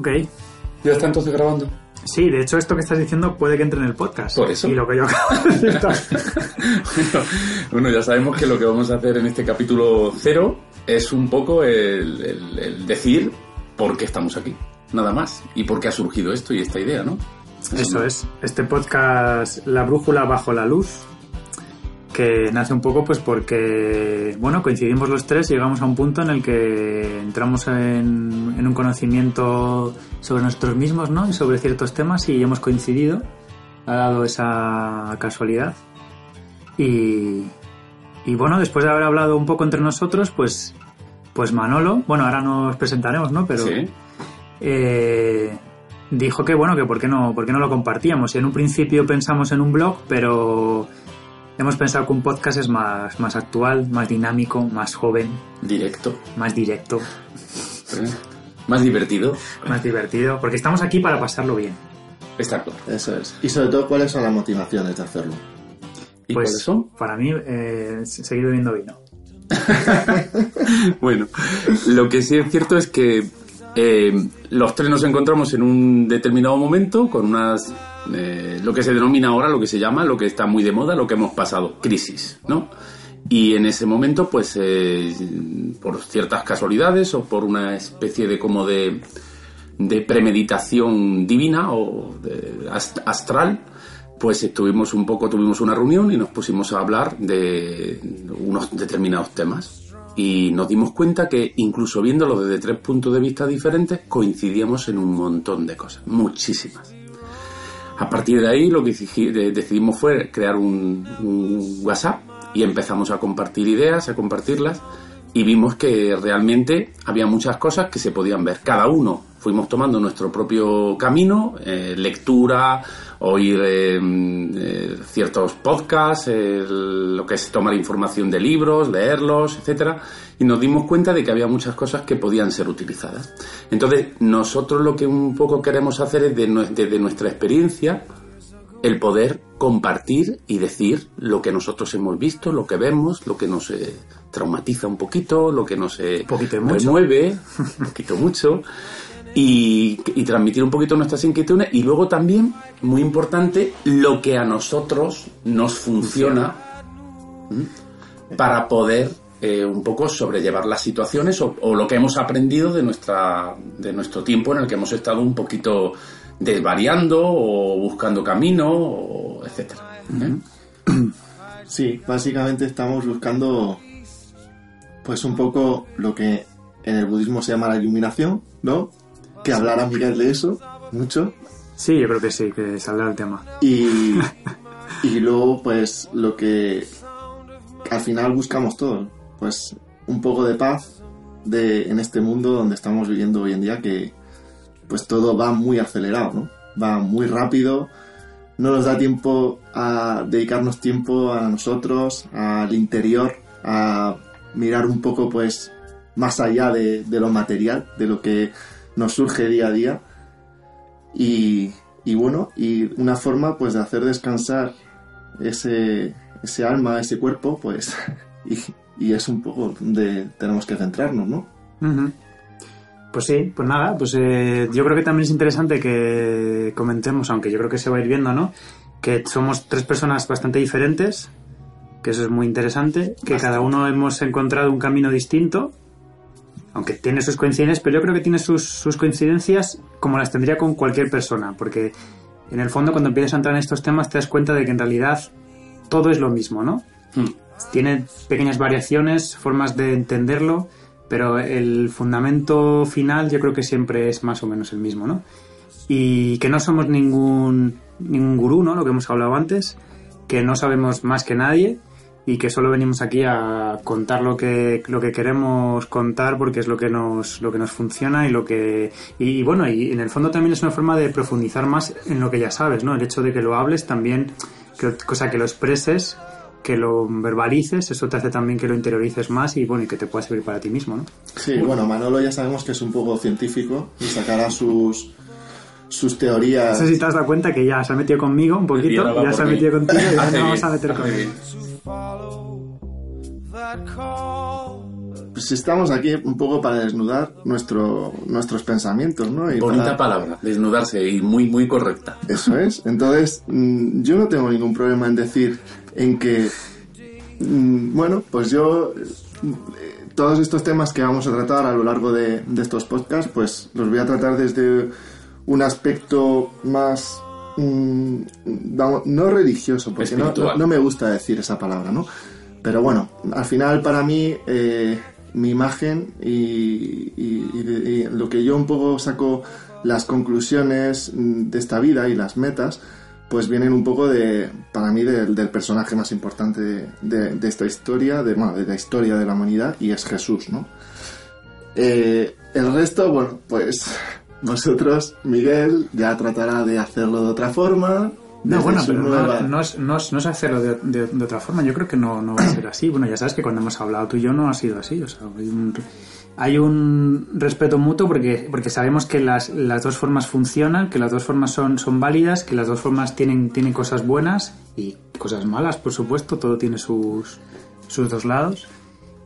Ok. ¿Ya está entonces grabando? Sí, de hecho esto que estás diciendo puede que entre en el podcast. Por eso. Y lo que yo acabo de decir bueno, bueno, ya sabemos que lo que vamos a hacer en este capítulo cero es un poco el, el- el decir por qué estamos aquí, nada más, y por qué ha surgido esto y esta idea, ¿no? Eso es. Este podcast, La Brújula Bajo la Luz, que nace un poco pues porque, bueno, coincidimos los tres y llegamos a un punto en el que entramos en, en un conocimiento sobre nosotros mismos, ¿no? Y sobre ciertos temas y hemos coincidido. Ha dado esa casualidad. Y, y bueno, después de haber hablado un poco entre nosotros, pues, pues Manolo, bueno, ahora nos presentaremos, ¿no? Pero Sí. eh, dijo que bueno, que por qué no, por qué no lo compartíamos. Y en un principio pensamos en un blog, pero hemos pensado que un podcast es más, más actual, más dinámico, más joven, Directo, más directo, ¿eh? más divertido, más divertido, porque estamos aquí para pasarlo bien. claro. Eso es. Y sobre todo, ¿cuáles son las motivaciones de hacerlo? ¿Y pues cuáles son? para mí, eh, seguir bebiendo vino. Bueno, lo que sí es cierto es que eh, los tres nos encontramos en un determinado momento con unas eh, lo que se denomina ahora, lo que se llama, lo que está muy de moda, lo que hemos pasado, crisis, ¿no? Y en ese momento, pues, eh, por ciertas casualidades o por una especie de como de, premeditación divina o de ast- astral, pues estuvimos un poco, tuvimos una reunión y nos pusimos a hablar de unos determinados temas. Y nos dimos cuenta que incluso viéndolo desde tres puntos de vista diferentes, coincidíamos en un montón de cosas, muchísimas. A partir de ahí lo que decidimos fue crear un WhatsApp y empezamos a compartir ideas, a compartirlas y vimos que realmente había muchas cosas que se podían ver. Cada uno fuimos tomando nuestro propio camino, eh, lectura, oír eh, eh, ciertos podcasts, eh, lo que es tomar información de libros, leerlos, etcétera, y nos dimos cuenta de que había muchas cosas que podían ser utilizadas. Entonces, nosotros lo que un poco queremos hacer es de desde nuestra experiencia el poder compartir y decir lo que nosotros hemos visto, lo que vemos, lo que nos eh, traumatiza un poquito, lo que nos eh, Poquito y mucho. remueve, un poquito mucho, y, y transmitir un poquito nuestras inquietudes y luego también, muy importante, lo que a nosotros nos funciona ¿m? para poder eh, un poco sobrellevar las situaciones o, o lo que hemos aprendido de nuestra de nuestro tiempo en el que hemos estado un poquito desvariando o buscando camino o etcétera ¿eh? Sí, básicamente estamos buscando, pues un poco lo que en el budismo se llama la iluminación, ¿no? Que hablara Miguel de eso, mucho. Sí, yo creo que sí, que saldrá el tema. Y, y luego, pues lo que al final buscamos todos, pues un poco de paz de, en este mundo donde estamos viviendo hoy en día, que pues todo va muy acelerado, ¿no? Va muy rápido, no nos da tiempo a dedicarnos tiempo a nosotros, al interior, a mirar un poco pues más allá de, de lo material, de lo que nos surge día a día. Y, y bueno, y una forma pues de hacer descansar ese, ese alma, ese cuerpo, pues, y, y es un poco donde tenemos que centrarnos, ¿no? Pues sí, pues nada, pues eh, yo creo que también es interesante que comentemos, aunque yo creo que se va a ir viendo, ¿no? Que somos tres personas bastante diferentes, que eso es muy interesante, que cada uno hemos encontrado un camino distinto, aunque tiene sus coincidencias, pero yo creo que tiene sus, sus coincidencias como las tendría con cualquier persona, porque en el fondo cuando empiezas a entrar en estos temas te das cuenta de que en realidad todo es lo mismo, ¿no? Hmm. tiene pequeñas variaciones, formas de entenderlo, pero el fundamento final yo creo que siempre es más o menos el mismo, ¿no? Y que no somos ningún, ningún gurú, ¿no? Lo que hemos hablado antes, que no sabemos más que nadie y que solo venimos aquí a contar lo que, lo que queremos contar porque es lo que nos, lo que nos funciona y lo que, y, bueno, y en el fondo también es una forma de profundizar más en lo que ya sabes, ¿no? El hecho de que lo hables también, cosa que lo expreses, que lo verbalices, eso te hace también que lo interiorices más y bueno, y que te pueda servir para ti mismo, ¿no? Sí, bueno, Manolo ya sabemos que es un poco científico y sacará sus, sus teorías. No sé si te has dado cuenta que ya se ha metido conmigo un poquito, ya se ha mí. metido contigo y ya nos vamos a meter hace con él. bien. follow that call. pues estamos aquí un poco para desnudar nuestro, nuestros pensamientos, ¿no? Y Bonita para- palabra, desnudarse y muy, muy correcta. Eso es. Entonces, mm, yo no tengo ningún problema en decir en que, mm, bueno, pues yo, eh, todos estos temas que vamos a tratar a lo largo de, de estos podcasts, pues los voy a tratar desde un aspecto más, mm, no religioso, porque no, me gusta decir esa palabra, ¿no? Pero bueno, al final para mí eh, mi imagen y, y- y de- y lo que yo un poco saco las conclusiones mm, de esta vida y las metas, pues vienen un poco de, para mí, del, del personaje más importante de, de- de esta historia, de, bueno, de la historia de la humanidad, y es Jesús, ¿no? Eh, el resto, bueno, pues vosotros, Miguel, ya tratará de hacerlo de otra forma. No, bueno, pero no, es, no, es, no es hacerlo de, de- de otra forma. Yo creo que no, no va a ser así. Bueno, ya sabes que cuando hemos hablado tú y yo no ha sido así. O sea, hay un, hay un respeto mutuo porque, porque sabemos que las, las dos formas funcionan, que las dos formas son, son válidas, que las dos formas tienen, tienen cosas buenas y cosas malas, por supuesto. Todo tiene sus, sus dos lados.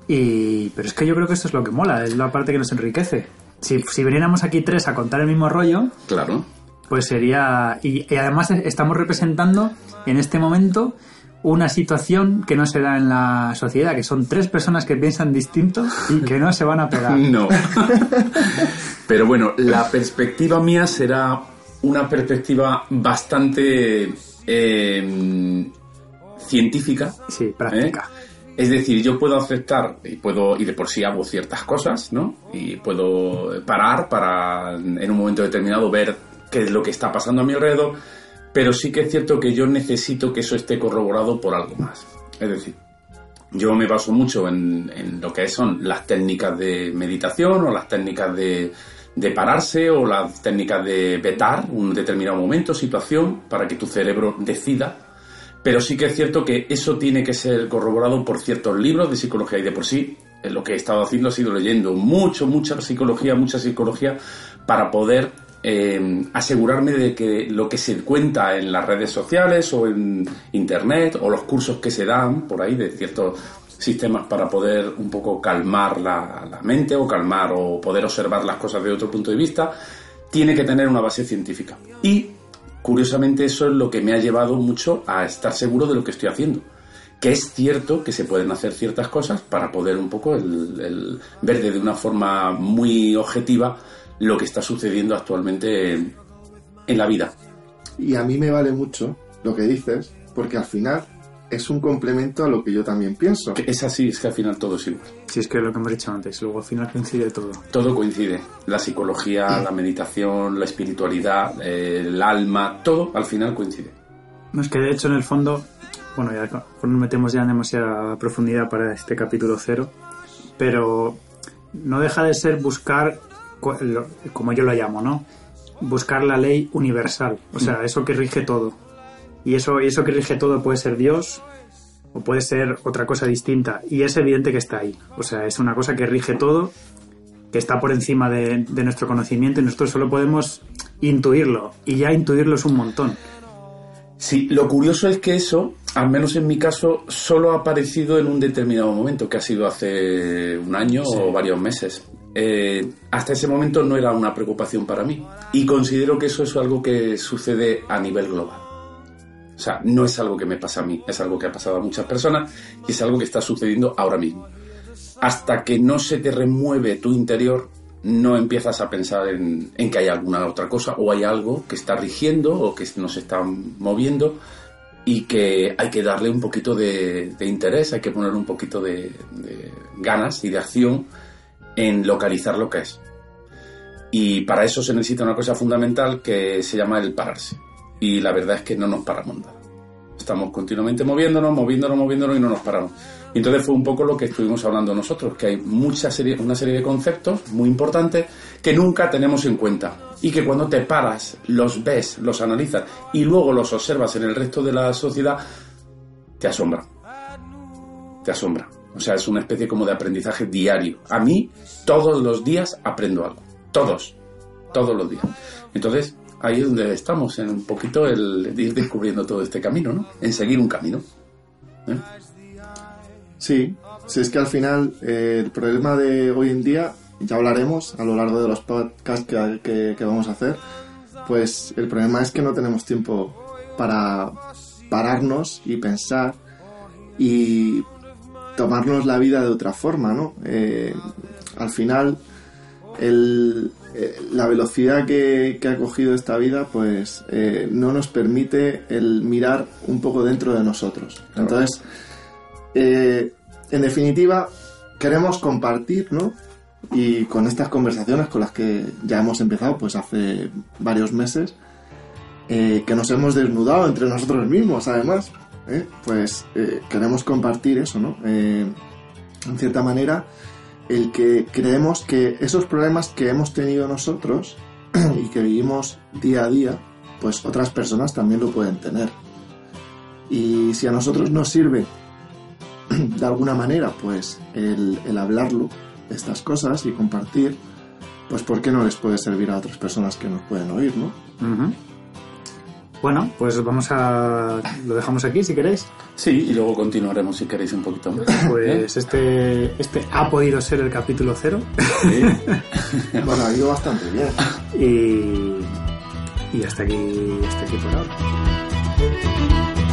Y, pero es que yo creo que esto es lo que mola, es la parte que nos enriquece. Si, si viniéramos aquí tres a contar el mismo rollo, Claro. pues sería. Y, y además estamos representando en este momento una situación que no se da en la sociedad, que son tres personas que piensan distinto y que no se van a pegar. No. Pero bueno, la perspectiva mía será una perspectiva bastante eh, científica. Sí, práctica. ¿eh? Es decir, yo puedo aceptar y puedo y de por sí hago ciertas cosas, ¿no? Y puedo parar para en un momento determinado ver qué es lo que está pasando a mi alrededor, pero sí que es cierto que yo necesito que eso esté corroborado por algo más. Es decir, yo me baso mucho en, en lo que son las técnicas de meditación o las técnicas de, de pararse o las técnicas de vetar un determinado momento, situación, para que tu cerebro decida. Pero sí que es cierto que eso tiene que ser corroborado por ciertos libros de psicología y de por sí eh, lo que he estado haciendo ha sido leyendo mucho, mucha psicología, mucha psicología para poder eh, asegurarme de que lo que se cuenta en las redes sociales o en internet o los cursos que se dan por ahí de ciertos sistemas para poder un poco calmar la, la mente o calmar o poder observar las cosas de otro punto de vista, tiene que tener una base científica. Y curiosamente eso es lo que me ha llevado mucho a estar seguro de lo que estoy haciendo. Que es cierto que se pueden hacer ciertas cosas para poder un poco el, ver de una forma muy objetiva lo que está sucediendo actualmente en, en la vida. Y a mí me vale mucho lo que dices, porque al final es un complemento a lo que yo también pienso. Que es así, es que al final todo es igual. Si es que lo que hemos dicho antes, luego al final coincide todo. Todo coincide. La psicología, la meditación, la espiritualidad, eh, el alma, todo al final coincide. No, es que de hecho en el fondo, bueno, ya nos metemos ya en demasiada profundidad para este capítulo cero, pero no deja de ser buscar, como yo lo llamo, ¿no? Buscar la ley universal, o sea, eso que rige todo. Y eso, y eso que rige todo puede ser Dios o puede ser otra cosa distinta. Y es evidente que está ahí. O sea, es una cosa que rige todo, que está por encima de, de nuestro conocimiento y nosotros solo podemos intuirlo. Y ya intuirlo es un montón. Sí, lo curioso es que eso, al menos en mi caso, solo ha aparecido en un determinado momento, que ha sido hace un año o varios meses. Eh, hasta ese momento no era una preocupación para mí. Y considero que eso es algo que sucede a nivel global. O sea, no es algo que me pasa a mí, es algo que ha pasado a muchas personas y es algo que está sucediendo ahora mismo. Hasta que no se te remueve tu interior, no empiezas a pensar en, que hay alguna otra cosa o hay algo que está rigiendo o que nos está moviendo y que hay que darle un poquito de, interés, hay que poner un poquito de ganas y de acción en localizar lo que es. Y para eso se necesita una cosa fundamental que se llama el pararse. Y la verdad es que no nos paramos nada. Estamos continuamente moviéndonos, moviéndonos, moviéndonos y no nos paramos. Y entonces fue un poco lo que estuvimos hablando nosotros, que hay mucha serie, una serie de conceptos muy importantes que nunca tenemos en cuenta. Y que cuando te paras, los ves, los analizas y luego los observas en el resto de la sociedad, te asombra. Te asombra. O sea, es una especie como de aprendizaje diario. A mí, todos los días aprendo algo. Todos. Todos los días. Entonces, ahí es donde estamos, en un poquito el ir descubriendo todo este camino, ¿no? En seguir un camino. ¿eh? Sí, Si es que al final eh, el problema de hoy en día, ya hablaremos a lo largo de los podcasts que, que- que vamos a hacer, pues el problema es que no tenemos tiempo para pararnos y pensar y tomarnos la vida de otra forma, ¿no? Eh, al final, el- eh, la velocidad que, que ha cogido esta vida, pues eh, no nos permite el mirar un poco dentro de nosotros. Entonces, eh, en definitiva, queremos compartir, ¿no? Y con estas conversaciones con las que ya hemos empezado, pues hace varios meses, que nos hemos desnudado entre nosotros mismos, además, pues queremos compartir eso, ¿no? En cierta manera, el que creemos que esos problemas que hemos tenido nosotros y que vivimos día a día, pues otras personas también lo pueden tener. Y si a nosotros nos sirve de alguna manera, pues el, el hablarlo, estas cosas y compartir, pues ¿por qué no les puede servir a otras personas que nos pueden oír, no? Bueno, pues vamos a... Lo dejamos aquí si queréis. Sí, y luego continuaremos si queréis un poquito más. Pues este, este ha podido ser el capítulo cero. Sí. Bueno, ha ido bastante bien. Y, y hasta aquí, hasta aquí por ahora.